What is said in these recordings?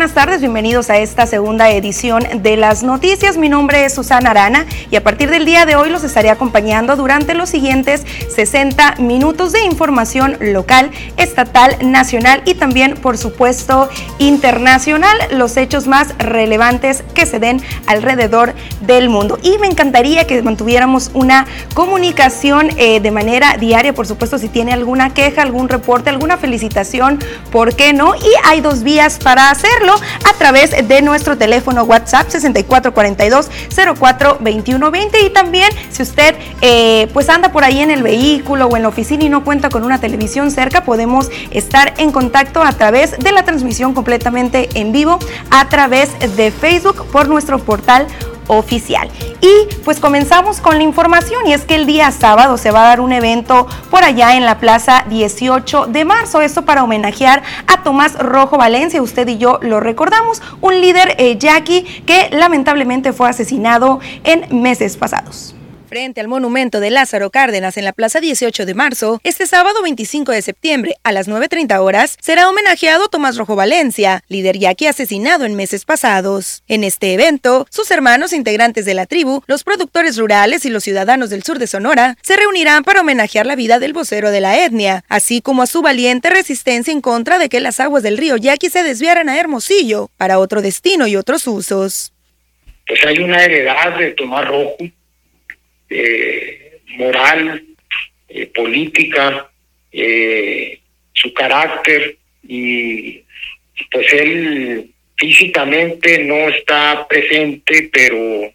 buenas tardes, bienvenidos a esta segunda edición de las noticias. Mi nombre es Susana Arana y a partir del día de hoy los estaré acompañando durante los siguientes 60 minutos de información local, estatal, nacional y también, por supuesto, internacional, los hechos más relevantes que se den alrededor del mundo. Y me encantaría que mantuviéramos una comunicación eh, de manera diaria, por supuesto, si tiene alguna queja, algún reporte, alguna felicitación, ¿por qué no? Y hay dos vías para a través de nuestro teléfono WhatsApp 6442-042120 y también si usted eh, pues anda por ahí en el vehículo o en la oficina y no cuenta con una televisión cerca, podemos estar en contacto a través de la transmisión completamente en vivo a través de Facebook por nuestro portal oficial. Y pues comenzamos con la información y es que el día sábado se va a dar un evento por allá en la Plaza 18 de marzo, esto para homenajear a Tomás Rojo Valencia, usted y yo lo recordamos, un líder eh, yaqui que lamentablemente fue asesinado en meses pasados. Frente al monumento de Lázaro Cárdenas en la Plaza 18 de marzo, este sábado 25 de septiembre a las 9.30 horas será homenajeado Tomás Rojo Valencia, líder yaqui asesinado en meses pasados. En este evento, sus hermanos integrantes de la tribu, los productores rurales y los ciudadanos del sur de Sonora se reunirán para homenajear la vida del vocero de la etnia, así como a su valiente resistencia en contra de que las aguas del río Yaqui se desviaran a Hermosillo para otro destino y otros usos. Pues hay una heredad de Tomás Rojo eh, moral, eh, política, eh, su carácter y pues él físicamente no está presente, pero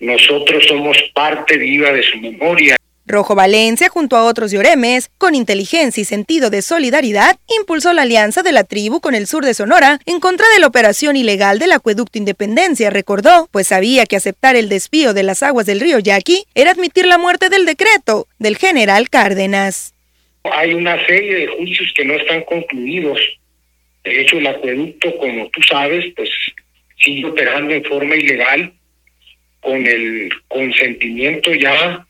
nosotros somos parte viva de su memoria. Rojo Valencia, junto a otros lloremes, con inteligencia y sentido de solidaridad, impulsó la alianza de la tribu con el sur de Sonora en contra de la operación ilegal del acueducto Independencia, recordó, pues sabía que aceptar el desvío de las aguas del río Yaqui era admitir la muerte del decreto del general Cárdenas. Hay una serie de juicios que no están concluidos. De hecho, el acueducto, como tú sabes, pues sigue operando en forma ilegal con el consentimiento ya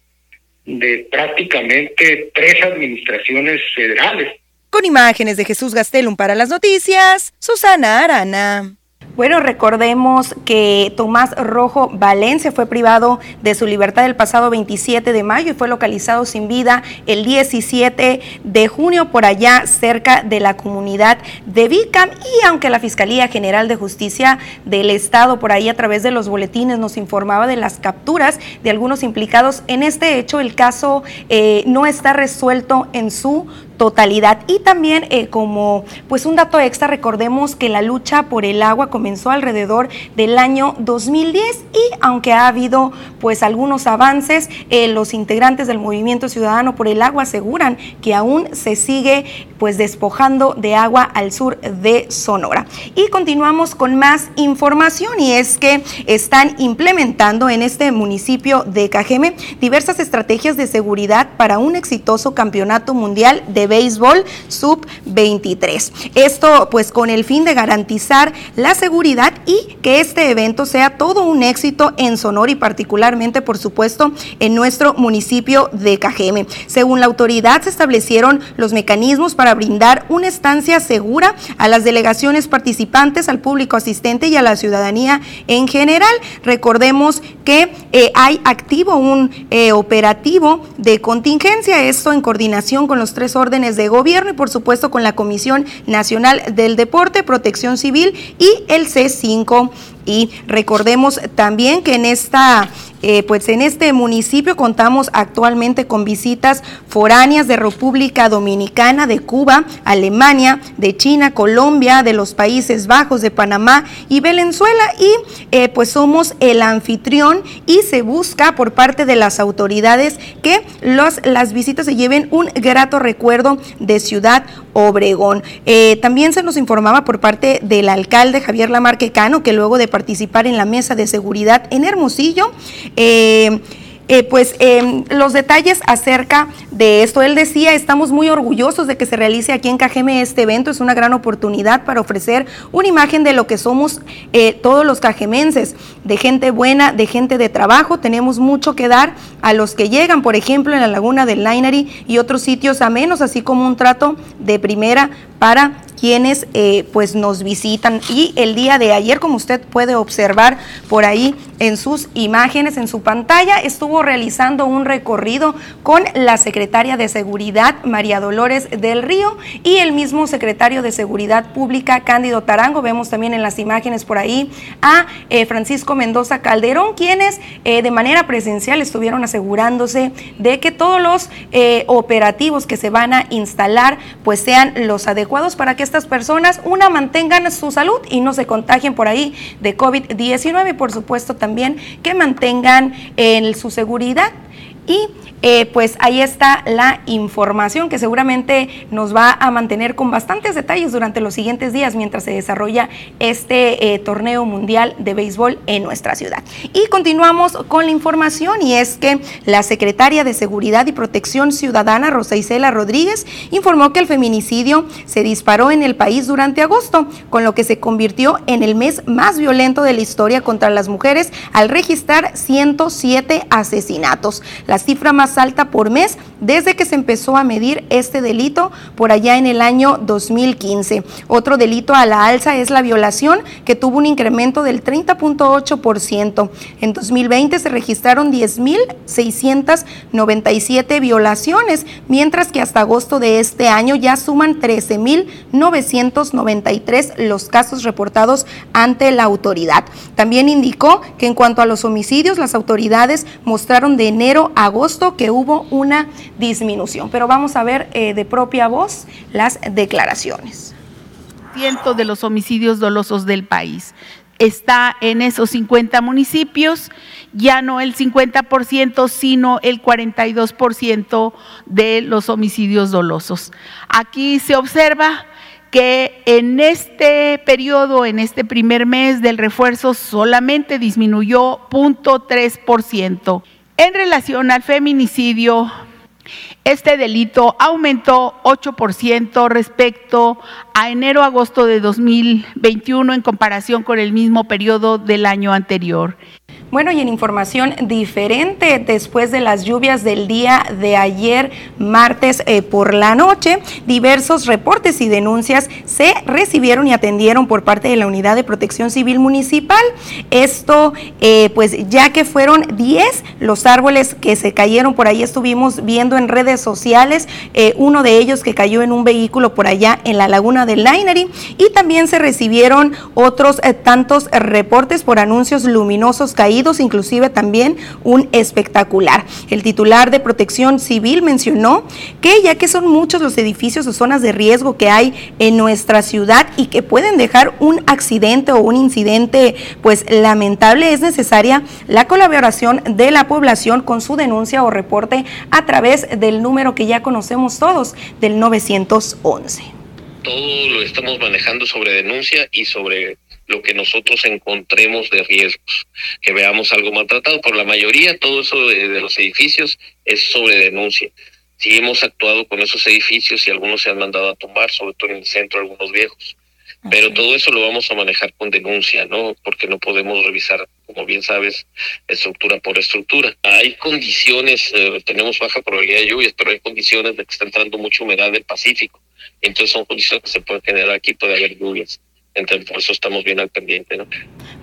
de prácticamente tres administraciones federales. Con imágenes de Jesús Gastelum para las noticias, Susana Arana. Bueno, recordemos que Tomás Rojo Valencia fue privado de su libertad el pasado 27 de mayo y fue localizado sin vida el 17 de junio por allá cerca de la comunidad de Vicam y aunque la Fiscalía General de Justicia del Estado por ahí a través de los boletines nos informaba de las capturas de algunos implicados en este hecho, el caso eh, no está resuelto en su totalidad. Y también eh, como pues un dato extra, recordemos que la lucha por el agua comenzó alrededor del año 2010 y aunque ha habido pues algunos avances, eh, los integrantes del Movimiento Ciudadano por el Agua aseguran que aún se sigue pues despojando de agua al sur de Sonora. Y continuamos con más información y es que están implementando en este municipio de Cajeme diversas estrategias de seguridad para un exitoso campeonato mundial de béisbol sub-23. Esto pues con el fin de garantizar la seguridad y que este evento sea todo un éxito en Sonora y particularmente por supuesto en nuestro municipio de Cajeme. Según la autoridad se establecieron los mecanismos para brindar una estancia segura a las delegaciones participantes, al público asistente y a la ciudadanía en general. Recordemos que eh, hay activo un eh, operativo de contingencia, esto en coordinación con los tres órdenes de gobierno y por supuesto con la Comisión Nacional del Deporte, Protección Civil y el C5 y recordemos también que en esta eh, pues en este municipio contamos actualmente con visitas foráneas de República Dominicana, de Cuba, Alemania, de China, Colombia, de los Países Bajos, de Panamá y Venezuela. Y eh, pues somos el anfitrión y se busca por parte de las autoridades que los, las visitas se lleven un grato recuerdo de Ciudad Obregón. Eh, también se nos informaba por parte del alcalde Javier Lamarque Cano que luego de participar en la mesa de seguridad en Hermosillo, eh, eh, pues em, los detalles acerca de esto. Él decía, estamos muy orgullosos de que se realice aquí en Cajeme este evento, es una gran oportunidad para ofrecer una imagen de lo que somos eh, todos los cajemenses, de gente buena, de gente de trabajo, tenemos mucho que dar a los que llegan, por ejemplo, en la laguna del Linary y otros sitios a menos, así como un trato de primera para quienes eh, pues nos visitan. Y el día de ayer, como usted puede observar por ahí en sus imágenes, en su pantalla, estuvo realizando un recorrido con la secretaria de Seguridad, María Dolores del Río, y el mismo secretario de Seguridad Pública, Cándido Tarango. Vemos también en las imágenes por ahí a eh, Francisco Mendoza Calderón, quienes eh, de manera presencial estuvieron asegurándose de que todos los eh, operativos que se van a instalar pues sean los adecuados para que estas personas, una, mantengan su salud y no se contagien por ahí de COVID-19 y por supuesto también que mantengan en su seguridad y eh, pues ahí está la información que seguramente nos va a mantener con bastantes detalles durante los siguientes días mientras se desarrolla este eh, torneo mundial de béisbol en nuestra ciudad. Y continuamos con la información y es que la secretaria de Seguridad y Protección Ciudadana, Rosa Isela Rodríguez, informó que el feminicidio se disparó en el país durante agosto, con lo que se convirtió en el mes más violento de la historia contra las mujeres al registrar 107 asesinatos. Cifra más alta por mes desde que se empezó a medir este delito por allá en el año 2015. Otro delito a la alza es la violación, que tuvo un incremento del 30.8%. En 2020 se registraron 10.697 violaciones, mientras que hasta agosto de este año ya suman 13.993 los casos reportados ante la autoridad. También indicó que en cuanto a los homicidios, las autoridades mostraron de enero a agosto que hubo una disminución. Pero vamos a ver eh, de propia voz las declaraciones. Ciento de los homicidios dolosos del país está en esos 50 municipios, ya no el 50%, sino el 42% de los homicidios dolosos. Aquí se observa que en este periodo, en este primer mes del refuerzo, solamente disminuyó 0.3%. En relación al feminicidio, este delito aumentó 8% respecto a enero-agosto de 2021 en comparación con el mismo periodo del año anterior. Bueno, y en información diferente, después de las lluvias del día de ayer, martes eh, por la noche, diversos reportes y denuncias se recibieron y atendieron por parte de la Unidad de Protección Civil Municipal. Esto, eh, pues ya que fueron 10 los árboles que se cayeron, por ahí estuvimos viendo en redes sociales, eh, uno de ellos que cayó en un vehículo por allá en la laguna del Lainery, y también se recibieron otros tantos reportes por anuncios luminosos caídos inclusive también un espectacular. El titular de Protección Civil mencionó que ya que son muchos los edificios o zonas de riesgo que hay en nuestra ciudad y que pueden dejar un accidente o un incidente pues lamentable, es necesaria la colaboración de la población con su denuncia o reporte a través del número que ya conocemos todos, del 911. Todo lo estamos manejando sobre denuncia y sobre lo que nosotros encontremos de riesgos, que veamos algo maltratado. Por la mayoría, todo eso de, los edificios es sobre denuncia. Si hemos actuado con esos edificios y algunos se han mandado a tumbar, sobre todo en el centro, algunos viejos. Pero todo eso lo vamos a manejar con denuncia, ¿no? Porque no podemos revisar, como bien sabes, estructura por estructura. Hay condiciones, eh, tenemos baja probabilidad de lluvias, pero hay condiciones de que está entrando mucha humedad del Pacífico. Entonces son condiciones que se pueden generar aquí, puede haber lluvias. Entonces, por eso estamos bien.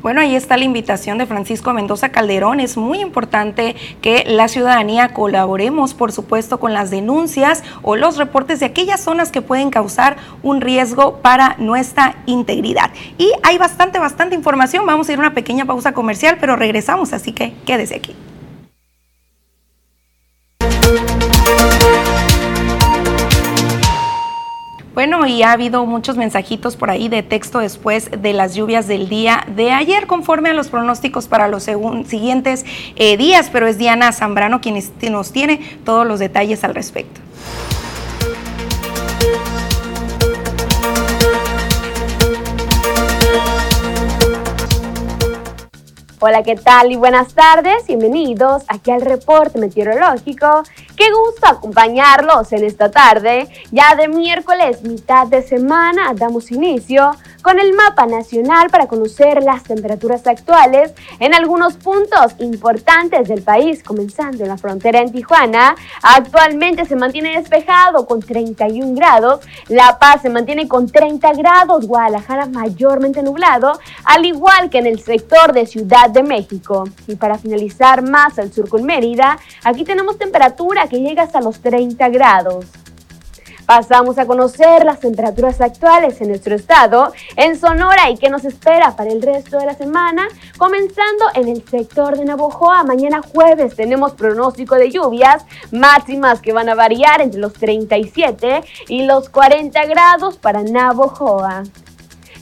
Bueno, ahí está la invitación de Francisco Mendoza Calderón. Es muy importante que la ciudadanía colaboremos, por supuesto, con las denuncias o los reportes de aquellas zonas que pueden causar un riesgo para nuestra integridad. Y hay bastante, bastante información. Vamos a ir a una pequeña pausa comercial, pero regresamos, así que quédese aquí. Bueno, y ha habido muchos mensajitos por ahí de texto después de las lluvias del día de ayer, conforme a los pronósticos para los siguientes eh, días, pero es Diana Zambrano quien nos tiene todos los detalles al respecto. Hola, ¿qué tal? Y buenas tardes. Bienvenidos aquí al reporte meteorológico. Qué gusto acompañarlos en esta tarde. Ya de miércoles, mitad de semana, damos inicio con el mapa nacional para conocer las temperaturas actuales en algunos puntos importantes del país, comenzando en la frontera en Tijuana. Actualmente se mantiene despejado con 31 grados, La Paz se mantiene con 30 grados, Guadalajara mayormente nublado, al igual que en el sector de Ciudad de México. Y para finalizar más al sur con Mérida, aquí tenemos temperatura que llega hasta los 30 grados. Pasamos a conocer las temperaturas actuales en nuestro estado, en Sonora y qué nos espera para el resto de la semana. Comenzando en el sector de Navojoa, mañana jueves tenemos pronóstico de lluvias máximas que van a variar entre los 37 y los 40 grados para Navojoa.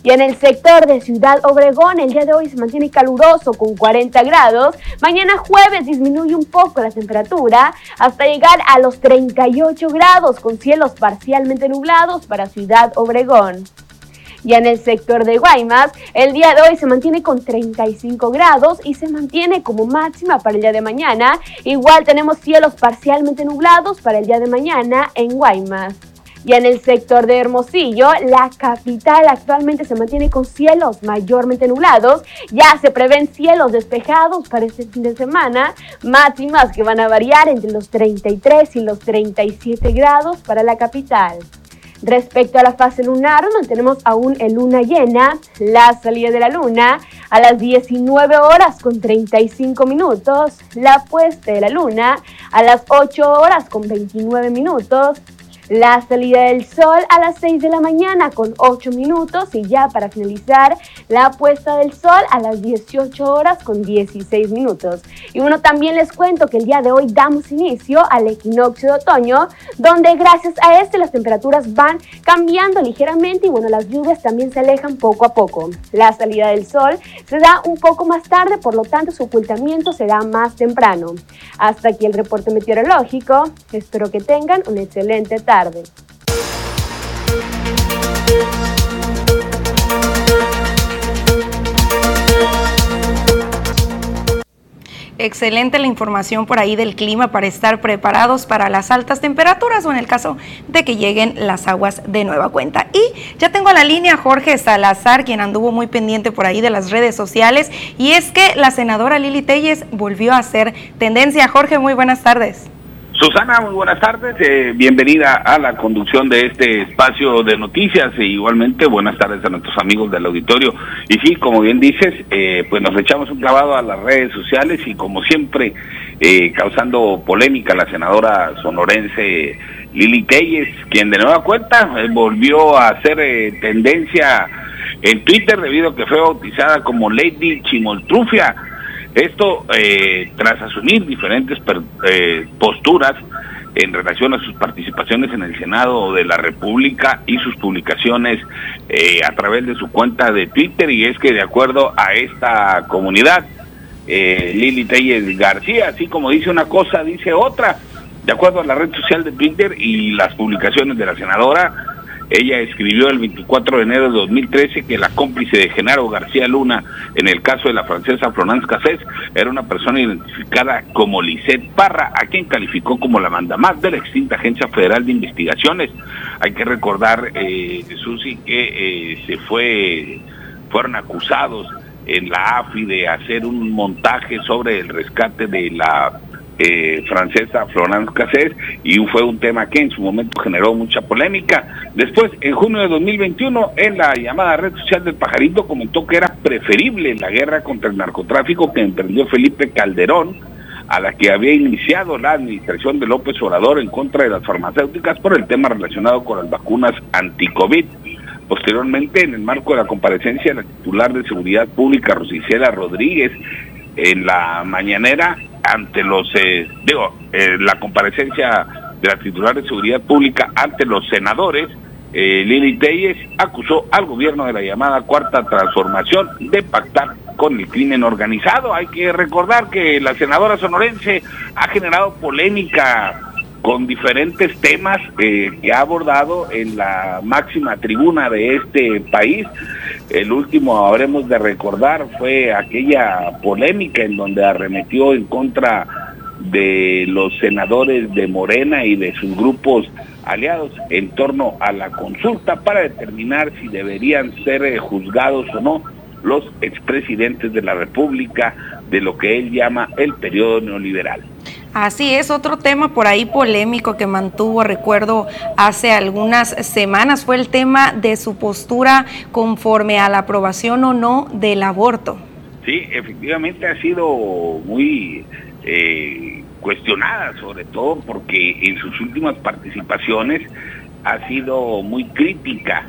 Y en el sector de Ciudad Obregón, el día de hoy se mantiene caluroso con 40 grados. Mañana jueves disminuye un poco la temperatura hasta llegar a los 38 grados con cielos parcialmente nublados para Ciudad Obregón. Y en el sector de Guaymas, el día de hoy se mantiene con 35 grados y se mantiene como máxima para el día de mañana. Igual tenemos cielos parcialmente nublados para el día de mañana en Guaymas. Y en el sector de Hermosillo, la capital actualmente se mantiene con cielos mayormente nublados. Ya se prevén cielos despejados para este fin de semana, máximas que van a variar entre los 33 y los 37 grados para la capital. Respecto a la fase lunar, mantenemos aún en luna llena, la salida de la luna a las 19 horas con 35 minutos, la puesta de la luna a las 8 horas con 29 minutos, la salida del sol a las 6 de la mañana con 8 minutos y ya para finalizar la puesta del sol a las 18 horas con 16 minutos. Y bueno, también les cuento que el día de hoy damos inicio al equinoccio de otoño, donde gracias a este las temperaturas van cambiando ligeramente y bueno, las lluvias también se alejan poco a poco. La salida del sol se da un poco más tarde, por lo tanto su ocultamiento será más temprano. Hasta aquí el reporte meteorológico. Espero que tengan una excelente tarde Excelente la información por ahí del clima para estar preparados para las altas temperaturas o en el caso de que lleguen las aguas de nueva cuenta. Y ya tengo a la línea Jorge Salazar, quien anduvo muy pendiente por ahí de las redes sociales. Y es que la senadora Lili Telles volvió a hacer tendencia. Jorge, muy buenas tardes. Susana, muy buenas tardes. Eh, bienvenida a la conducción de este espacio de noticias e igualmente buenas tardes a nuestros amigos del auditorio. Y sí, como bien dices, eh, pues nos echamos un clavado a las redes sociales y como siempre, eh, causando polémica la senadora sonorense Lili Telles, quien de nueva cuenta volvió a hacer tendencia en Twitter debido a que fue bautizada como Lady Chimoltrufia esto eh, tras asumir diferentes eh, posturas en relación a sus participaciones en el Senado de la República y sus publicaciones eh, a través de su cuenta de Twitter y es que de acuerdo a esta comunidad, Lili Telles García, así como dice una cosa, dice otra, de acuerdo a la red social de Twitter y las publicaciones de la senadora, ella escribió el 24 de enero de 2013 que la cómplice de Genaro García Luna en el caso de la francesa Florence Cassés era una persona identificada como Lisette Parra, a quien calificó como la mandamás de la extinta Agencia Federal de Investigaciones. Hay que recordar, eh, Susi, que eh, se fue, fueron acusados en la AFI de hacer un montaje sobre el rescate de la eh, francesa Florence Cassés y fue un tema que en su momento generó mucha polémica. Después, en junio de 2021, en la llamada red social del pajarito comentó que era preferible la guerra contra el narcotráfico que emprendió Felipe Calderón, a la que había iniciado la administración de López Obrador en contra de las farmacéuticas por el tema relacionado con las vacunas anti-COVID. Posteriormente, en el marco de la comparecencia de la titular de Seguridad Pública, Rosicela Rodríguez, en la mañanera, ante los, eh, digo, eh, la comparecencia de la titular de Seguridad Pública ante los senadores, eh, Lili Telles acusó al gobierno de la llamada Cuarta Transformación de pactar con el crimen organizado. Hay que recordar que la senadora sonorense ha generado polémica con diferentes temas eh, que ha abordado en la máxima tribuna de este país. El último, habremos de recordar, fue aquella polémica en donde arremetió en contra de los senadores de Morena y de sus grupos aliados en torno a la consulta para determinar si deberían ser eh, juzgados o no los expresidentes de la República de lo que él llama el periodo neoliberal. Así es, otro tema por ahí polémico que mantuvo, recuerdo, hace algunas semanas fue el tema de su postura conforme a la aprobación o no del aborto. Sí, efectivamente ha sido muy eh, cuestionada, sobre todo porque en sus últimas participaciones ha sido muy crítica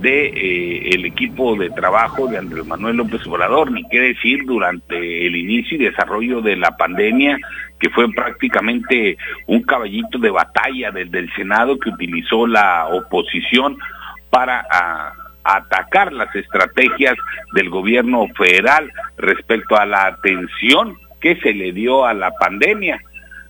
de eh, el equipo de trabajo de Andrés Manuel López Obrador, ni qué decir durante el inicio y desarrollo de la pandemia, que fue prácticamente un caballito de batalla desde el Senado que utilizó la oposición para atacar las estrategias del gobierno federal respecto a la atención que se le dio a la pandemia.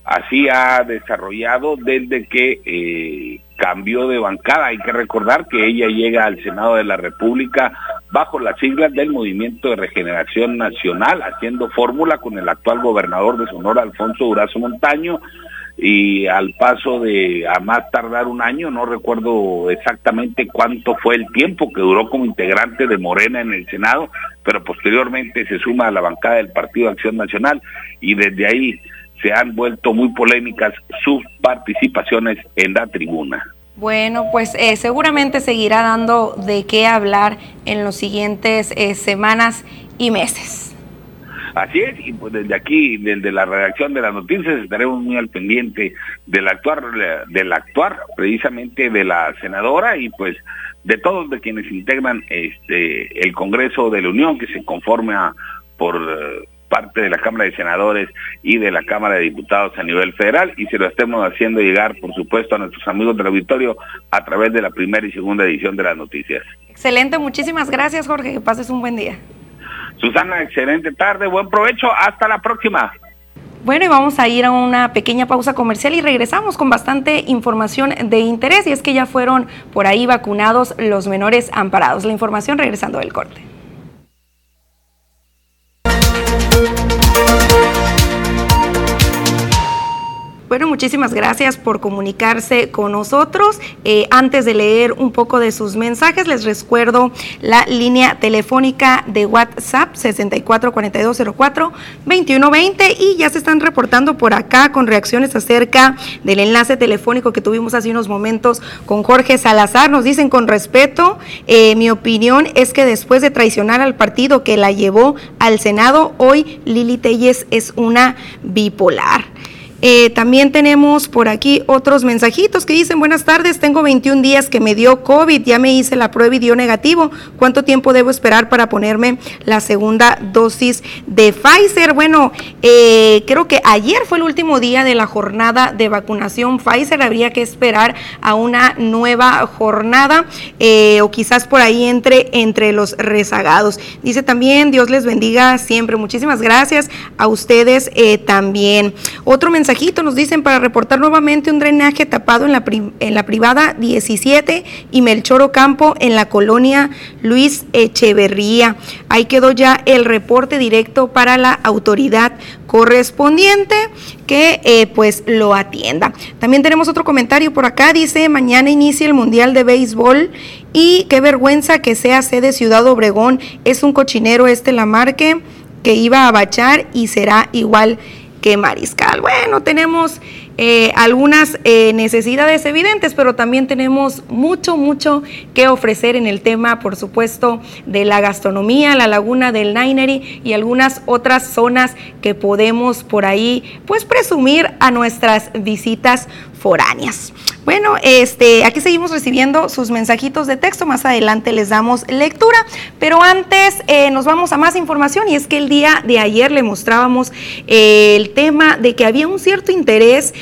Así ha desarrollado desde que eh, cambió de bancada. Hay que recordar que ella llega al Senado de la República bajo las siglas del Movimiento de Regeneración Nacional, haciendo fórmula con el actual gobernador de Sonora, Alfonso Durazo Montaño, y al paso de a más tardar un año, no recuerdo exactamente cuánto fue el tiempo que duró como integrante de Morena en el Senado, pero posteriormente se suma a la bancada del Partido Acción Nacional y desde ahí se han vuelto muy polémicas sus participaciones en la tribuna. Bueno, pues eh, seguramente seguirá dando de qué hablar en los siguientes eh, semanas y meses. Así es, y pues desde aquí, desde la redacción de las noticias, estaremos muy al pendiente del actuar, del actuar precisamente de la senadora y pues de todos de quienes integran este el Congreso de la Unión que se conforma por parte de la Cámara de Senadores y de la Cámara de Diputados a nivel federal y se lo estemos haciendo llegar, por supuesto, a nuestros amigos del auditorio a través de la primera y segunda edición de las noticias. Excelente, muchísimas gracias Jorge, que pases un buen día. Susana, excelente tarde, buen provecho, hasta la próxima. Bueno, y vamos a ir a una pequeña pausa comercial y regresamos con bastante información de interés y es que ya fueron por ahí vacunados los menores amparados. La información regresando del corte. Bueno, muchísimas gracias por comunicarse con nosotros. Eh, antes de leer un poco de sus mensajes, les recuerdo la línea telefónica de WhatsApp 644204-2120 y ya se están reportando por acá con reacciones acerca del enlace telefónico que tuvimos hace unos momentos con Jorge Salazar. Nos dicen con respeto, eh, mi opinión es que después de traicionar al partido que la llevó al Senado, hoy Lili Telles es una bipolar. Eh, también tenemos por aquí otros mensajitos que dicen, buenas tardes, tengo 21 días que me dio COVID, ya me hice la prueba y dio negativo. ¿Cuánto tiempo debo esperar para ponerme la segunda dosis de Pfizer? Bueno, eh, creo que ayer fue el último día de la jornada de vacunación Pfizer, habría que esperar a una nueva jornada eh, o quizás por ahí entre, entre los rezagados. Dice también, Dios les bendiga siempre. Muchísimas gracias a ustedes también. Otro mensaje nos dicen para reportar nuevamente un drenaje tapado en la, en la privada 17 y Melchoro Campo en la colonia Luis Echeverría. Ahí quedó ya el reporte directo para la autoridad correspondiente que eh, pues lo atienda. También tenemos otro comentario por acá, dice, mañana inicia el Mundial de Béisbol y qué vergüenza que sea sede Ciudad Obregón, es un cochinero este la marque que iba a bachar y será igual que Mariscal. Bueno, tenemos eh, algunas eh, necesidades evidentes, pero también tenemos mucho, mucho que ofrecer en el tema, por supuesto, de la gastronomía, la laguna del Naineri y algunas otras zonas que podemos por ahí, pues, presumir a nuestras visitas foráneas. Bueno, este, aquí seguimos recibiendo sus mensajitos de texto, más adelante les damos lectura, pero antes eh, nos vamos a más información y es que el día de ayer le mostrábamos el tema de que había un cierto interés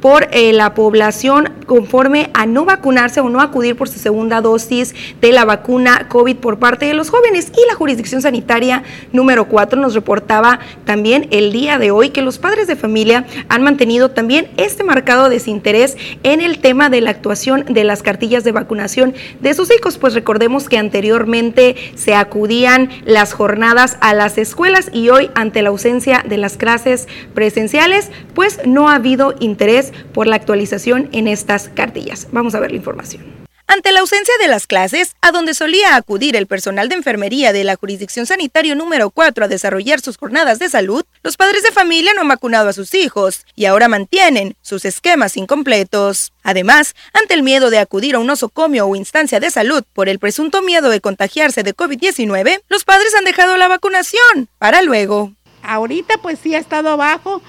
por eh, la población conforme a no vacunarse o no acudir por su segunda dosis de la vacuna COVID por parte de los jóvenes. Y la jurisdicción sanitaria número 4 nos reportaba también el día de hoy que los padres de familia han mantenido también este marcado desinterés en el tema de la actuación de las cartillas de vacunación de sus hijos, pues recordemos que anteriormente se acudían las jornadas a las escuelas y hoy ante la ausencia de las clases presenciales, pues no ha habido interés por la actualización en estas cartillas. Vamos a ver la información. Ante la ausencia de las clases, a donde solía acudir el personal de enfermería de la jurisdicción sanitario número 4 a desarrollar sus jornadas de salud, los padres de familia no han vacunado a sus hijos y ahora mantienen sus esquemas incompletos. Además, ante el miedo de acudir a un nosocomio o instancia de salud por el presunto miedo de contagiarse de COVID-19, los padres han dejado la vacunación para luego. Ahorita pues sí ha estado bajo.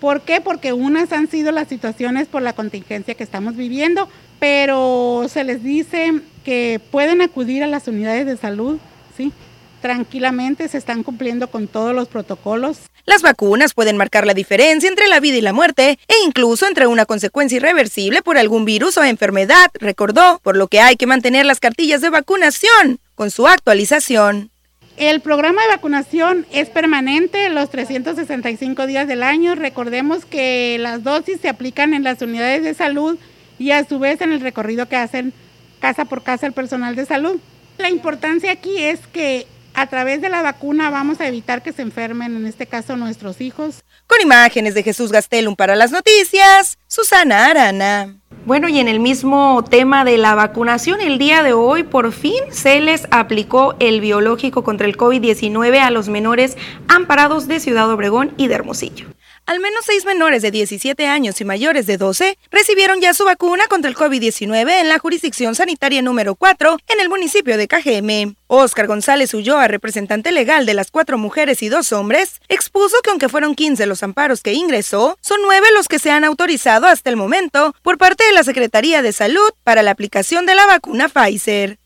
¿Por qué? Porque unas han sido las situaciones por la contingencia que estamos viviendo pero se les dice que pueden acudir a las unidades de salud, ¿sí? Tranquilamente se están cumpliendo con todos los protocolos. Las vacunas pueden marcar la diferencia entre la vida y la muerte e incluso entre una consecuencia irreversible por algún virus o enfermedad, recordó, por lo que hay que mantener las cartillas de vacunación con su actualización. El programa de vacunación es permanente los 365 días del año. Recordemos que las dosis se aplican en las unidades de salud y a su vez en el recorrido que hacen casa por casa el personal de salud. La importancia aquí es que a través de la vacuna vamos a evitar que se enfermen, en este caso nuestros hijos. Con imágenes de Jesús Gastelum para las noticias, Susana Arana. Bueno, y en el mismo tema de la vacunación, el día de hoy por fin se les aplicó el biológico contra el COVID-19 a los menores amparados de Ciudad Obregón y de Hermosillo. Al menos seis menores de 17 años y mayores de 12 recibieron ya su vacuna contra el COVID-19 en la jurisdicción sanitaria número 4 en el municipio de Cajeme. Oscar González Ulloa, representante legal de las cuatro mujeres y dos hombres, expuso que aunque fueron 15 los amparos que ingresó, son nueve los que se han autorizado hasta el momento por parte de la Secretaría de Salud para la aplicación de la vacuna Pfizer.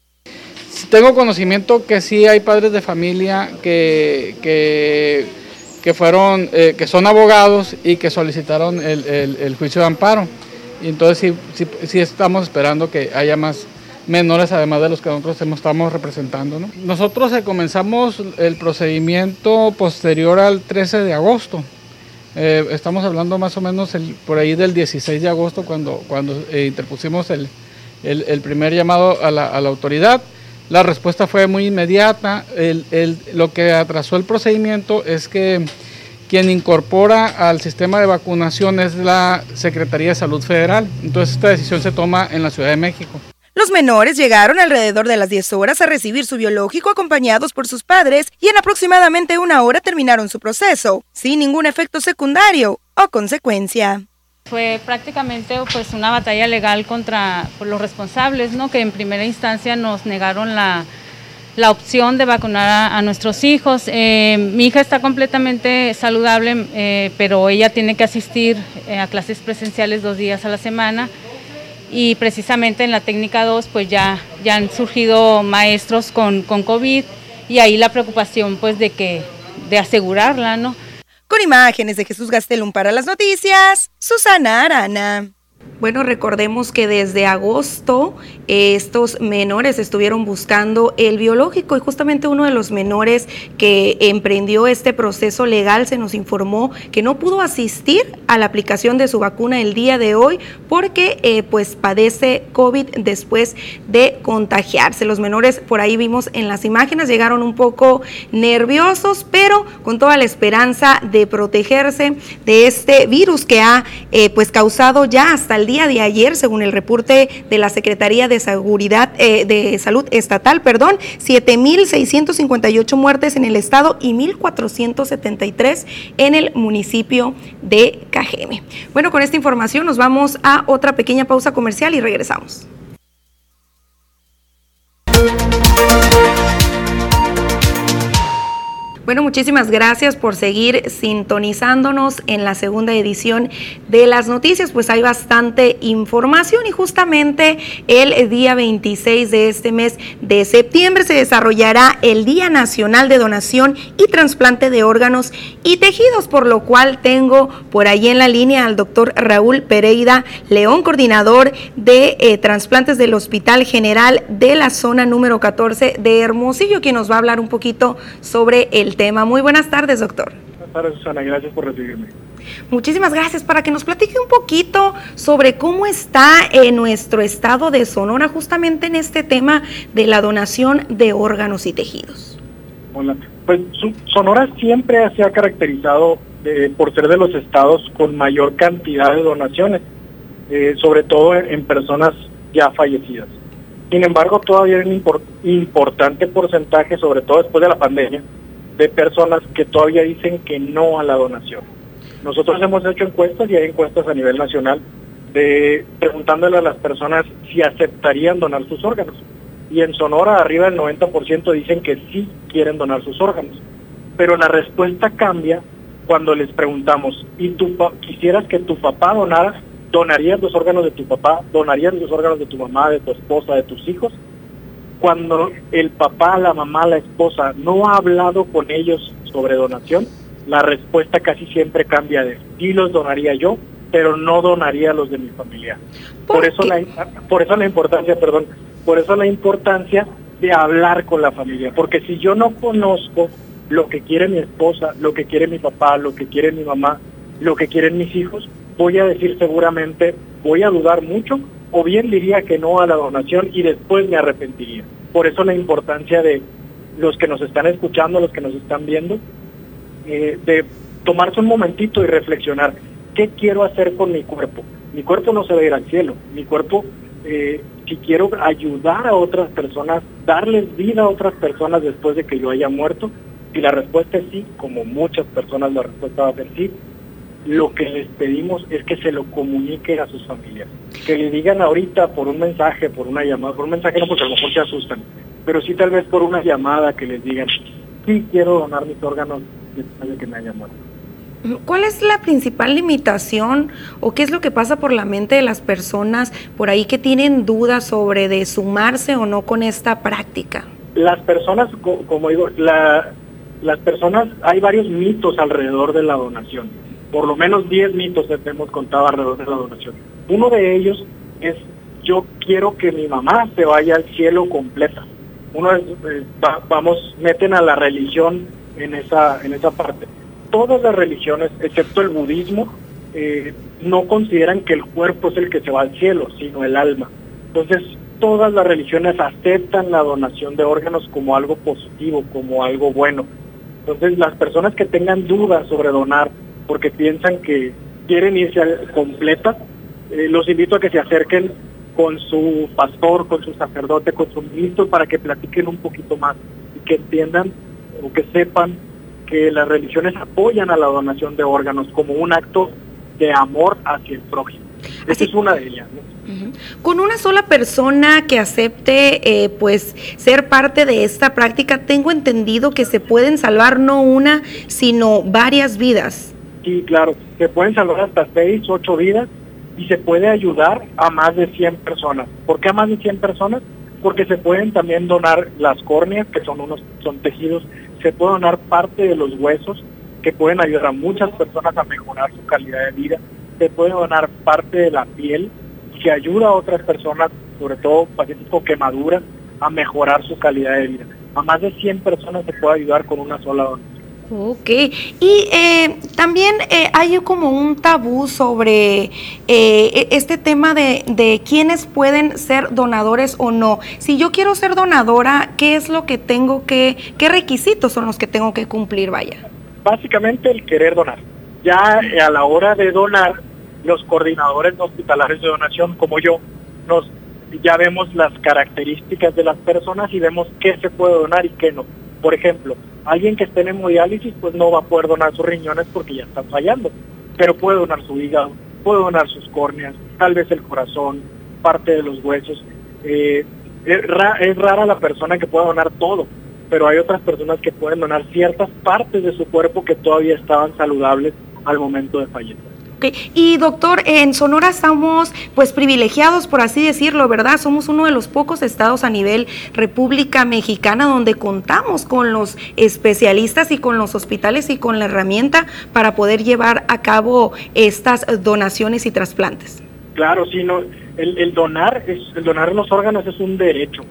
Tengo conocimiento que sí hay padres de familia que, que que fueron, eh, que son abogados y que solicitaron el, juicio de amparo. Y entonces sí, sí, estamos esperando que haya más menores además de los que nosotros estamos representando. Nosotros eh, comenzamos el procedimiento posterior al 13 de agosto. Eh, estamos hablando más o menos por ahí del 16 de agosto cuando, cuando interpusimos el, primer llamado a la, a la autoridad. La respuesta fue muy inmediata. lo que atrasó el procedimiento es que quien incorpora al sistema de vacunación es la Secretaría de Salud Federal. Entonces esta decisión se toma en la Ciudad de México. Los menores llegaron alrededor de las 10 horas a recibir su biológico acompañados por sus padres y en aproximadamente una hora terminaron su proceso, sin ningún efecto secundario o consecuencia. Fue prácticamente pues una batalla legal contra los responsables, ¿no? que en primera instancia nos negaron la, opción de vacunar a, nuestros hijos. Eh, mi hija está completamente saludable, eh, pero ella tiene que asistir eh, a clases presenciales dos días a la semana y precisamente en la técnica 2 pues ya, ya han surgido maestros con, con COVID y ahí la preocupación pues de que de asegurarla, ¿no? Con imágenes de Jesús Gastelum para las noticias, Susana Arana. Bueno, recordemos que desde agosto estos menores estuvieron buscando el biológico y justamente uno de los menores que emprendió este proceso legal se nos informó que no pudo asistir a la aplicación de su vacuna el día de hoy porque eh, pues padece COVID después de contagiarse. Los menores por ahí vimos en las imágenes llegaron un poco nerviosos, pero con toda la esperanza de protegerse de este virus que ha eh, pues causado ya hasta el día de ayer, según el reporte de la Secretaría de Seguridad eh, de Salud Estatal, perdón, 7.658 muertes en el estado y 1.473 en el municipio de Cajeme. Bueno, con esta información nos vamos a otra pequeña pausa comercial y regresamos. Bueno, muchísimas gracias por seguir sintonizándonos en la segunda edición de las noticias, pues hay bastante información y justamente el día 26 de este mes de septiembre se desarrollará el Día Nacional de Donación y Trasplante de Órganos y Tejidos, por lo cual tengo por ahí en la línea al doctor Raúl Pereira León, coordinador de eh, trasplantes del Hospital General de la zona número 14 de Hermosillo, quien nos va a hablar un poquito sobre el tema. Muy buenas tardes, doctor. Buenas tardes, Susana. Gracias por recibirme. Muchísimas gracias. Para que nos platique un poquito sobre cómo está en nuestro estado de Sonora justamente en este tema de la donación de órganos y tejidos. Hola. Pues Sonora siempre se ha caracterizado por ser de los estados con mayor cantidad de donaciones, eh, sobre todo en personas ya fallecidas. Sin embargo, todavía hay un importante porcentaje, sobre todo después de la pandemia, de personas que todavía dicen que no a la donación. Nosotros hemos hecho encuestas y hay encuestas a nivel nacional de preguntándole a las personas si aceptarían donar sus órganos. Y en Sonora arriba del 90% dicen que sí quieren donar sus órganos. Pero la respuesta cambia cuando les preguntamos, ¿y tú quisieras que tu papá donara? ¿Donarías los órganos de tu papá? ¿Donarías los órganos de tu mamá, de tu esposa, de tus hijos? Cuando el papá, la mamá, la esposa no ha hablado con ellos sobre donación, la respuesta casi siempre cambia de sí los donaría yo, pero no donaría a los de mi familia. Por, eso la por eso la importancia, perdón, por eso la importancia de hablar con la familia, porque si yo no conozco lo que quiere mi esposa, lo que quiere mi papá, lo que quiere mi mamá, lo que quieren mis hijos, voy a decir seguramente, voy a dudar mucho o bien diría que no a la donación y después me arrepentiría. Por eso la importancia de los que nos están escuchando, los que nos están viendo, eh, de tomarse un momentito y reflexionar, ¿qué quiero hacer con mi cuerpo? Mi cuerpo no se va a ir al cielo, mi cuerpo, eh, si quiero ayudar a otras personas, darles vida a otras personas después de que yo haya muerto, y la respuesta es sí, como muchas personas la respuesta va a ser sí, lo que les pedimos es que se lo comuniquen a sus familias. Que le digan ahorita por un mensaje, por una llamada, por un mensaje no porque a lo mejor se asustan, pero sí tal vez por una llamada que les digan, sí quiero donar mis órganos después de que me haya muerto. ¿Cuál es la principal limitación o qué es lo que pasa por la mente de las personas por ahí que tienen dudas sobre de sumarse o no con esta práctica? Las personas, como digo, la, las personas, hay varios mitos alrededor de la donación por lo menos 10 mitos que hemos contado alrededor de la donación. Uno de ellos es yo quiero que mi mamá se vaya al cielo completa. Uno es, eh, vamos, meten a la religión en esa, en esa parte. Todas las religiones, excepto el budismo, eh, no consideran que el cuerpo es el que se va al cielo, sino el alma. Entonces, todas las religiones aceptan la donación de órganos como algo positivo, como algo bueno. Entonces, las personas que tengan dudas sobre donar porque piensan que quieren irse completa, eh, los invito a que se acerquen con su pastor, con su sacerdote, con su ministro para que platiquen un poquito más y que entiendan o que sepan que las religiones apoyan a la donación de órganos como un acto de amor hacia el prójimo. Esa es una de ellas. Con una sola persona que acepte eh, pues ser parte de esta práctica, tengo entendido que se pueden salvar no una, sino varias vidas. Sí, claro, se pueden salvar hasta 6, 8 vidas y se puede ayudar a más de 100 personas. ¿Por qué a más de 100 personas? Porque se pueden también donar las córneas, que son unos son tejidos, se puede donar parte de los huesos, que pueden ayudar a muchas personas a mejorar su calidad de vida, se puede donar parte de la piel, que ayuda a otras personas, sobre todo pacientes con quemaduras, a mejorar su calidad de vida. A más de 100 personas se puede ayudar con una sola donación. Ok, y eh, también eh, hay como un tabú sobre eh, e-, este tema de, de quiénes pueden ser donadores o no. Si yo quiero ser donadora, ¿qué es lo que tengo que, qué requisitos son los que tengo que cumplir, vaya? Básicamente el querer donar. Ya a la hora de donar, los coordinadores hospitalarios de donación, como yo, nos ya vemos las características de las personas y vemos qué se puede donar y qué no. Por ejemplo, alguien que esté en hemodiálisis pues no va a poder donar sus riñones porque ya están fallando, pero puede donar su hígado, puede donar sus córneas, tal vez el corazón, parte de los huesos. Eh, es, rara la persona que pueda donar todo. pero hay otras personas que pueden donar ciertas partes de su cuerpo que todavía estaban saludables al momento de fallecer. Y doctor, en Sonora estamos pues privilegiados, por así decirlo, ¿verdad? Somos uno de los pocos estados a nivel República Mexicana donde contamos con los especialistas y con los hospitales y con la herramienta para poder llevar a cabo estas donaciones y trasplantes. Claro, sí, no, el, donar, es, el donar los órganos es un derecho,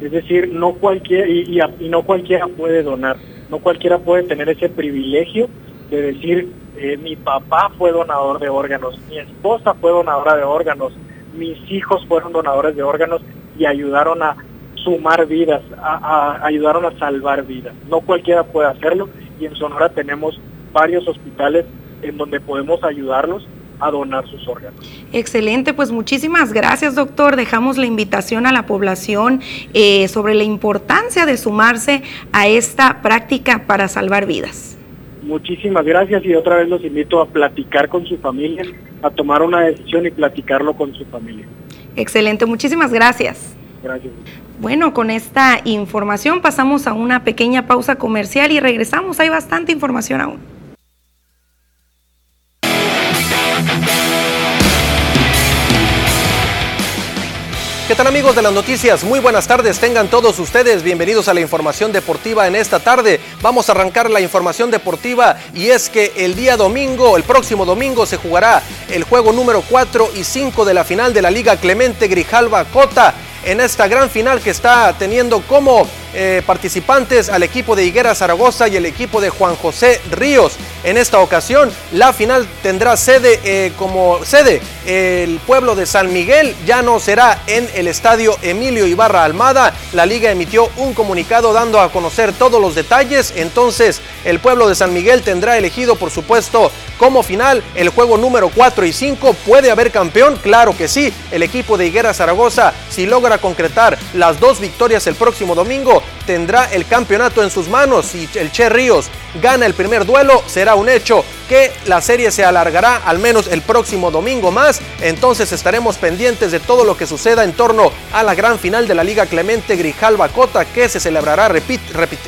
es decir, no cualquiera, y no cualquiera puede donar, no cualquiera puede tener ese privilegio de decir eh, mi papá fue donador de órganos, mi esposa fue donadora de órganos, mis hijos fueron donadores de órganos y ayudaron a sumar vidas, a, ayudaron a salvar vidas. No cualquiera puede hacerlo y en Sonora tenemos varios hospitales en donde podemos ayudarlos a donar sus órganos. Excelente, pues muchísimas gracias doctor. Dejamos la invitación a la población eh, sobre la importancia de sumarse a esta práctica para salvar vidas. Muchísimas gracias y otra vez los invito a platicar con su familia, a tomar una decisión y platicarlo con su familia. Excelente, muchísimas gracias. Gracias. Bueno, con esta información pasamos a una pequeña pausa comercial y regresamos. Hay bastante información aún. ¿Qué tal amigos de las noticias? Muy buenas tardes, tengan todos ustedes bienvenidos a la información deportiva en esta tarde. Vamos a arrancar la información deportiva y es que el día domingo, el próximo domingo se jugará el juego número 4 y 5 de la final de la Liga Clemente Grijalva Cota en esta gran final que está teniendo como eh, participantes al equipo de Higuera Zaragoza y el equipo de Juan José Ríos. En esta ocasión, la final tendrá sede eh, como sede el pueblo de San Miguel. Ya no será en el estadio Emilio Ibarra Almada. La liga emitió un comunicado dando a conocer todos los detalles. Entonces, el pueblo de San Miguel tendrá elegido, por supuesto, como final el juego número 4 y 5. ¿Puede haber campeón? Claro que sí. El equipo de Higuera Zaragoza, si logra concretar las dos victorias el próximo domingo, tendrá el campeonato en sus manos. Si el Che Ríos gana el primer duelo, será un hecho que la serie se alargará al menos el próximo domingo más. Entonces estaremos pendientes de todo lo que suceda en torno a la gran final de la Liga Clemente Grijalva Cota que se celebrará,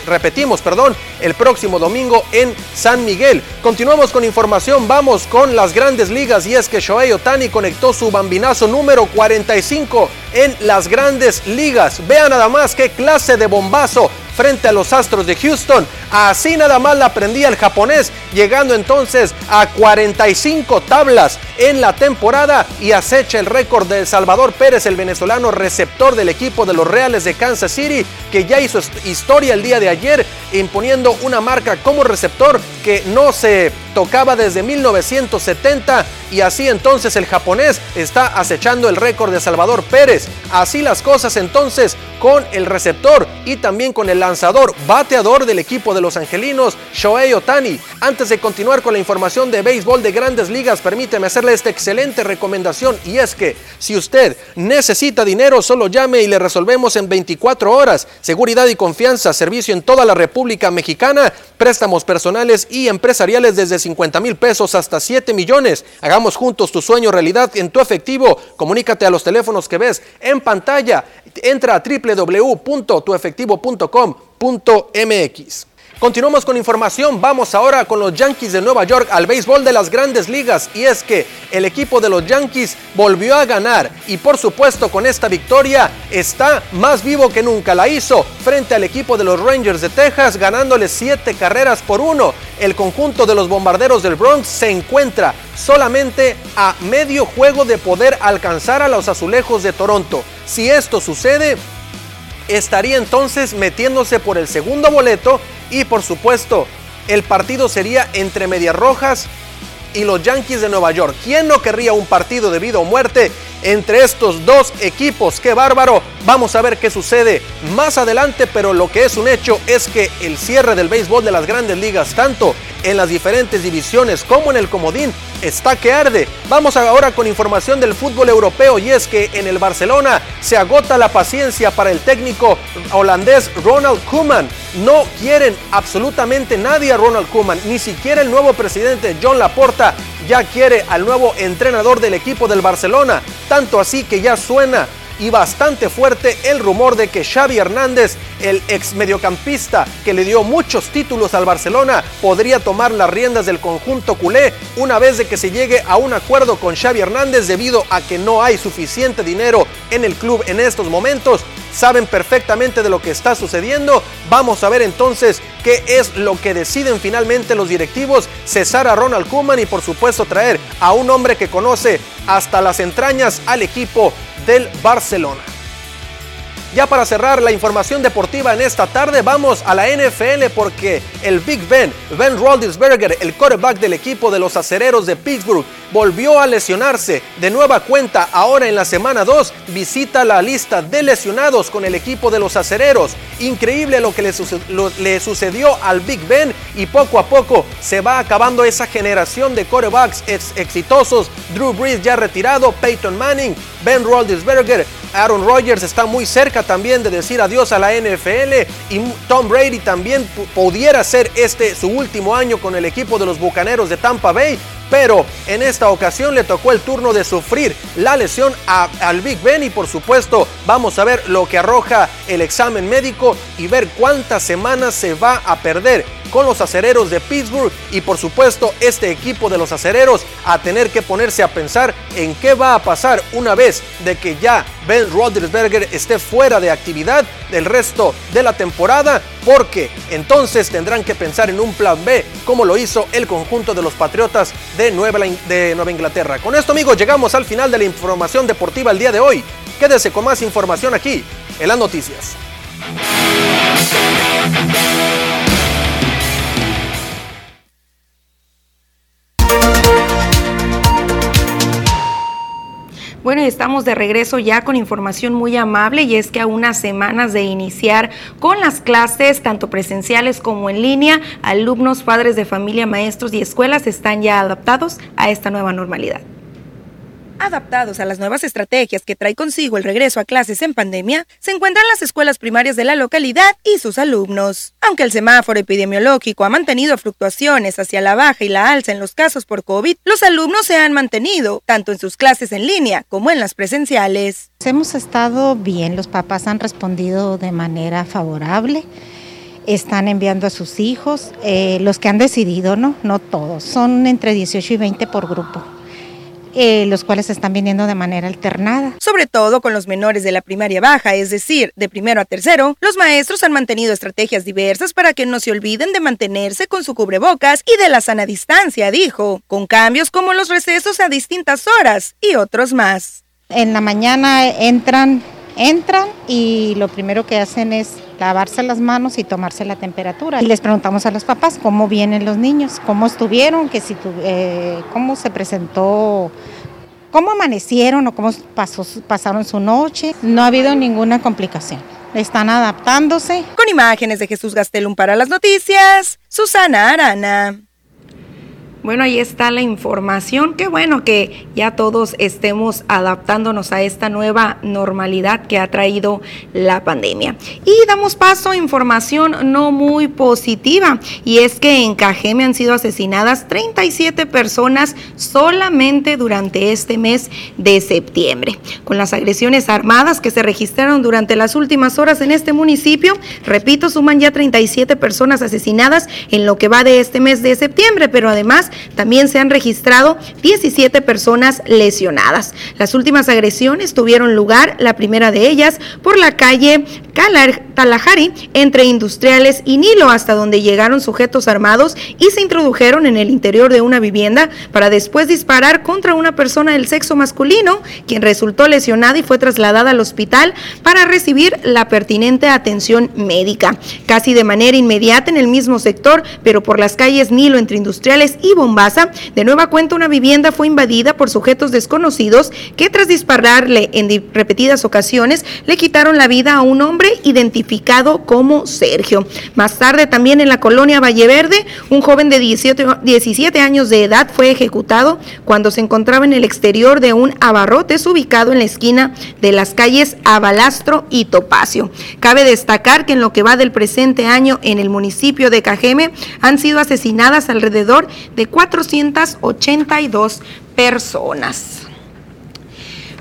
repetimos, perdón, el próximo domingo en San Miguel. Continuamos con información, vamos con las grandes ligas y es que Shohei Otani conectó su bambinazo número 45 en las grandes ligas. Vean nada más qué clase de bombazo frente a los Astros de Houston. Así nada más la aprendía el japonés, llegando entonces a 45 tablas en la temporada y acecha el récord de Salvador Pérez, el venezolano receptor del equipo de los Reales de Kansas City, que ya hizo historia el día de ayer, imponiendo una marca como receptor que no se tocaba desde 1970 y así entonces el japonés está acechando el récord de Salvador Pérez. Así las cosas entonces con el receptor y también con el lanzador bateador del equipo de los angelinos, Shohei Otani. Antes de continuar con la información de béisbol de grandes ligas, permíteme hacerle esta excelente recomendación y es que si usted necesita dinero, solo llame y le resolvemos en 24 horas. Seguridad y confianza, servicio en toda la República Mexicana, préstamos personales y empresariales desde 50 mil pesos hasta 7 millones. Hagamos juntos tu sueño realidad en tu efectivo. Comunícate a los teléfonos que ves en pantalla. Entra a www.tuefectivo.com.mx. Continuamos con información, vamos ahora con los Yankees de Nueva York al béisbol de las grandes ligas y es que el equipo de los Yankees volvió a ganar y por supuesto con esta victoria está más vivo que nunca, la hizo frente al equipo de los Rangers de Texas ganándole siete carreras por uno. El conjunto de los bombarderos del Bronx se encuentra solamente a medio juego de poder alcanzar a los azulejos de Toronto. Si esto sucede, estaría entonces metiéndose por el segundo boleto y por supuesto, el partido sería entre Medias Rojas y los Yankees de Nueva York. ¿Quién no querría un partido de vida o muerte entre estos dos equipos? ¡Qué bárbaro! Vamos a ver qué sucede más adelante, pero lo que es un hecho es que el cierre del béisbol de las grandes ligas, tanto en las diferentes divisiones como en el comodín, está que arde. Vamos ahora con información del fútbol europeo y es que en el Barcelona se agota la paciencia para el técnico holandés Ronald Koeman. No quieren absolutamente nadie a Ronald Koeman, ni siquiera el nuevo presidente John Laporta ya quiere al nuevo entrenador del equipo del Barcelona, tanto así que ya suena y bastante fuerte el rumor de que Xavi Hernández, el ex mediocampista que le dio muchos títulos al Barcelona, podría tomar las riendas del conjunto culé una vez de que se llegue a un acuerdo con Xavi Hernández debido a que no hay suficiente dinero en el club en estos momentos. Saben perfectamente de lo que está sucediendo. Vamos a ver entonces qué es lo que deciden finalmente los directivos, cesar a Ronald Koeman y por supuesto traer a un hombre que conoce hasta las entrañas al equipo del Barcelona. Ya para cerrar la información deportiva en esta tarde, vamos a la NFL porque el Big Ben, Ben Roethlisberger, el quarterback del equipo de los acereros de Pittsburgh, volvió a lesionarse. De nueva cuenta, ahora en la semana 2, visita la lista de lesionados con el equipo de los acereros. Increíble lo que le, sucedió al Big Ben y poco a poco se va acabando esa generación de quarterbacks exitosos. Drew Brees ya retirado, Peyton Manning, Ben Roethlisberger, Aaron Rodgers está muy cerca también de decir adiós a la NFL y Tom Brady también pudiera ser este su último año con el equipo de los Bucaneros de Tampa Bay pero en esta ocasión le tocó el turno de sufrir la lesión al Big Ben y por supuesto vamos a ver lo que arroja el examen médico y ver cuántas semanas se va a perder con los acereros de Pittsburgh y por supuesto este equipo de los acereros a tener que ponerse a pensar en qué va a pasar una vez de que ya Ben Roethlisberger esté fuera de actividad del resto de la temporada porque entonces tendrán que pensar en un plan B como lo hizo el conjunto de los Patriotas de Nueva, de Nueva Inglaterra. Con esto amigos llegamos al final de la información deportiva el día de hoy. Quédese con más información aquí en las noticias. Bueno, estamos de regreso ya con información muy amable y es que a unas semanas de iniciar con las clases, tanto presenciales como en línea, alumnos, padres de familia, maestros y escuelas están ya adaptados a esta nueva normalidad. Adaptados a las nuevas estrategias que trae consigo el regreso a clases en pandemia, se encuentran las escuelas primarias de la localidad y sus alumnos. Aunque el semáforo epidemiológico ha mantenido fluctuaciones hacia la baja y la alza en los casos por COVID, los alumnos se han mantenido tanto en sus clases en línea como en las presenciales. Hemos estado bien, los papás han respondido de manera favorable están enviando a sus hijos, eh, los que han decidido, ¿no? No todos, son entre 18 y 20 por grupo. Eh, los cuales están viniendo de manera alternada. Sobre todo con los menores de la primaria baja, es decir, de primero a tercero, los maestros han mantenido estrategias diversas para que no se olviden de mantenerse con su cubrebocas y de la sana distancia, dijo, con cambios como los recesos a distintas horas y otros más. En la mañana entran, entran y lo primero que hacen es lavarse las manos y tomarse la temperatura. Y les preguntamos a los papás cómo vienen los niños, cómo estuvieron, que si eh, cómo se presentó, cómo amanecieron o cómo pasaron su noche. No ha habido ninguna complicación. Están adaptándose. Con imágenes de Jesús Gastelum para las noticias, Susana Arana. Bueno, ahí está la información. Qué bueno que ya todos estemos adaptándonos a esta nueva normalidad que ha traído la pandemia. Y damos paso a información no muy positiva. Y es que en Cajeme han sido asesinadas 37 personas solamente durante este mes de septiembre. Con las agresiones armadas que se registraron durante las últimas horas en este municipio, repito, suman ya 37 personas asesinadas en lo que va de este mes de septiembre, pero además también se han registrado 17 personas lesionadas. Las últimas agresiones tuvieron lugar, la primera de ellas, por la calle Talajari, entre Industriales y Nilo, hasta donde llegaron sujetos armados y se introdujeron en el interior de una vivienda para después disparar contra una persona del sexo masculino, quien resultó lesionada y fue trasladada al hospital para recibir la pertinente atención médica. Casi de manera inmediata en el mismo sector, pero por las calles Nilo entre Industriales y De nueva cuenta una vivienda fue invadida por sujetos desconocidos que tras dispararle en repetidas ocasiones le quitaron la vida a un hombre identificado como Sergio. Más tarde también en la colonia Valleverde, un joven de 17, 17 años de edad fue ejecutado cuando se encontraba en el exterior de un abarrotes ubicado en la esquina de las calles Abalastro y Topacio. Cabe destacar que en lo que va del presente año en el municipio de Cajeme han sido asesinadas alrededor de 482 personas.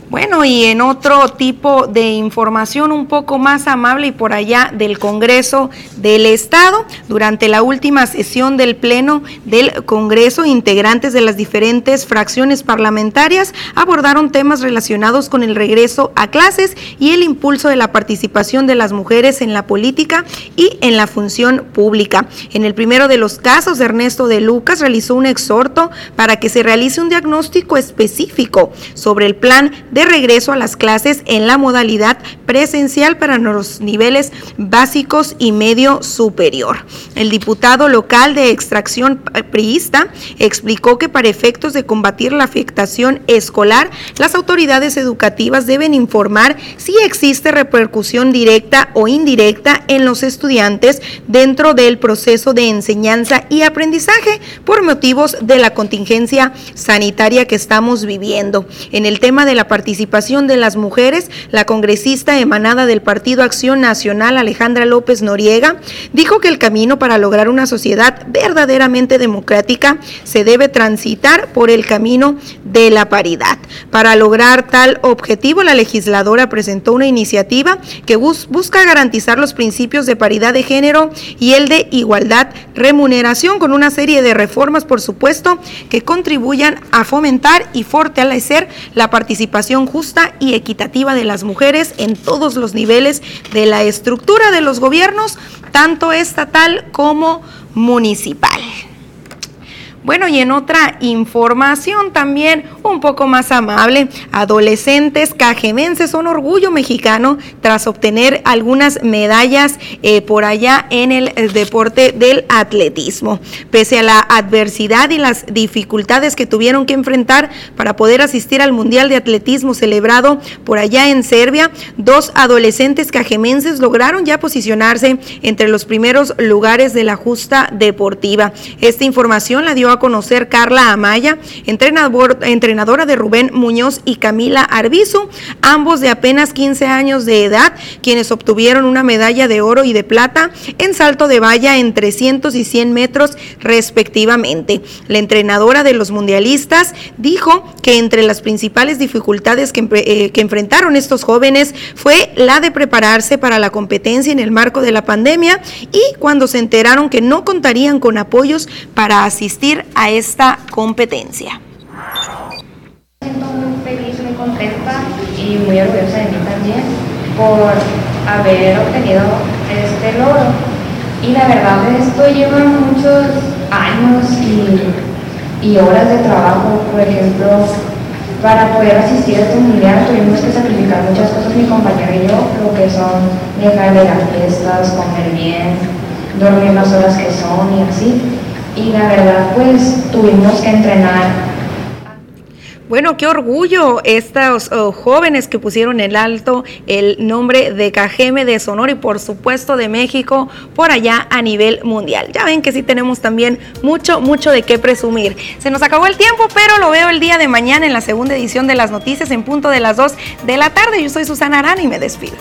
Bueno, y en otro tipo de información un poco más amable y por allá del Congreso del Estado, durante la última sesión del Pleno del Congreso, integrantes de las diferentes fracciones parlamentarias abordaron temas relacionados con el regreso a clases y el impulso de la participación de las mujeres en la política y en la función pública. En el primero de los casos, Ernesto de Lucas realizó un exhorto para que se realice un diagnóstico específico sobre el plan de regreso a las clases en la modalidad presencial para los niveles básicos y medio superior. El diputado local de extracción priista explicó que para efectos de combatir la afectación escolar, las autoridades educativas deben informar si existe repercusión directa o indirecta en los estudiantes dentro del proceso de enseñanza y aprendizaje por motivos de la contingencia sanitaria que estamos viviendo. En el tema de la participación participación de las mujeres, la congresista emanada del Partido Acción Nacional, Alejandra López Noriega, dijo que el camino para lograr una sociedad verdaderamente democrática se debe transitar por el camino de la paridad. Para lograr tal objetivo, la legisladora presentó una iniciativa que busca garantizar los principios de paridad de género y el de igualdad remuneración con una serie de reformas, por supuesto, que contribuyan a fomentar y fortalecer la participación justa y equitativa de las mujeres en todos los niveles de la estructura de los gobiernos, tanto estatal como municipal. Bueno, y en otra información también un poco más amable, adolescentes cajemenses son orgullo mexicano tras obtener algunas medallas eh, por allá en el eh, deporte del atletismo. Pese a la adversidad y las dificultades que tuvieron que enfrentar para poder asistir al Mundial de Atletismo celebrado por allá en Serbia, dos adolescentes cajemenses lograron ya posicionarse entre los primeros lugares de la justa deportiva. Esta información la dio a conocer Carla Amaya, entrenador, entrenadora de Rubén Muñoz y Camila Arbizu, ambos de apenas 15 años de edad, quienes obtuvieron una medalla de oro y de plata en salto de valla en 300 y 100 metros respectivamente. La entrenadora de los mundialistas dijo que entre las principales dificultades que, eh, que enfrentaron estos jóvenes fue la de prepararse para la competencia en el marco de la pandemia y cuando se enteraron que no contarían con apoyos para asistir a esta competencia. Siento muy feliz, muy contenta y muy orgullosa de mí también por haber obtenido este logro. Y la verdad esto lleva muchos años y, y horas de trabajo, por ejemplo, para poder asistir a este mundial tuvimos que sacrificar muchas cosas mi compañero y yo, lo que son dejar de las fiestas, comer bien, dormir las horas que son y así y la verdad pues tuvimos que entrenar bueno, qué orgullo estos oh, jóvenes que pusieron en alto el nombre de Cajeme de Sonora y por supuesto de México por allá a nivel mundial. Ya ven que sí tenemos también mucho, mucho de qué presumir. Se nos acabó el tiempo, pero lo veo el día de mañana en la segunda edición de las noticias en punto de las 2 de la tarde. Yo soy Susana Arana y me despido.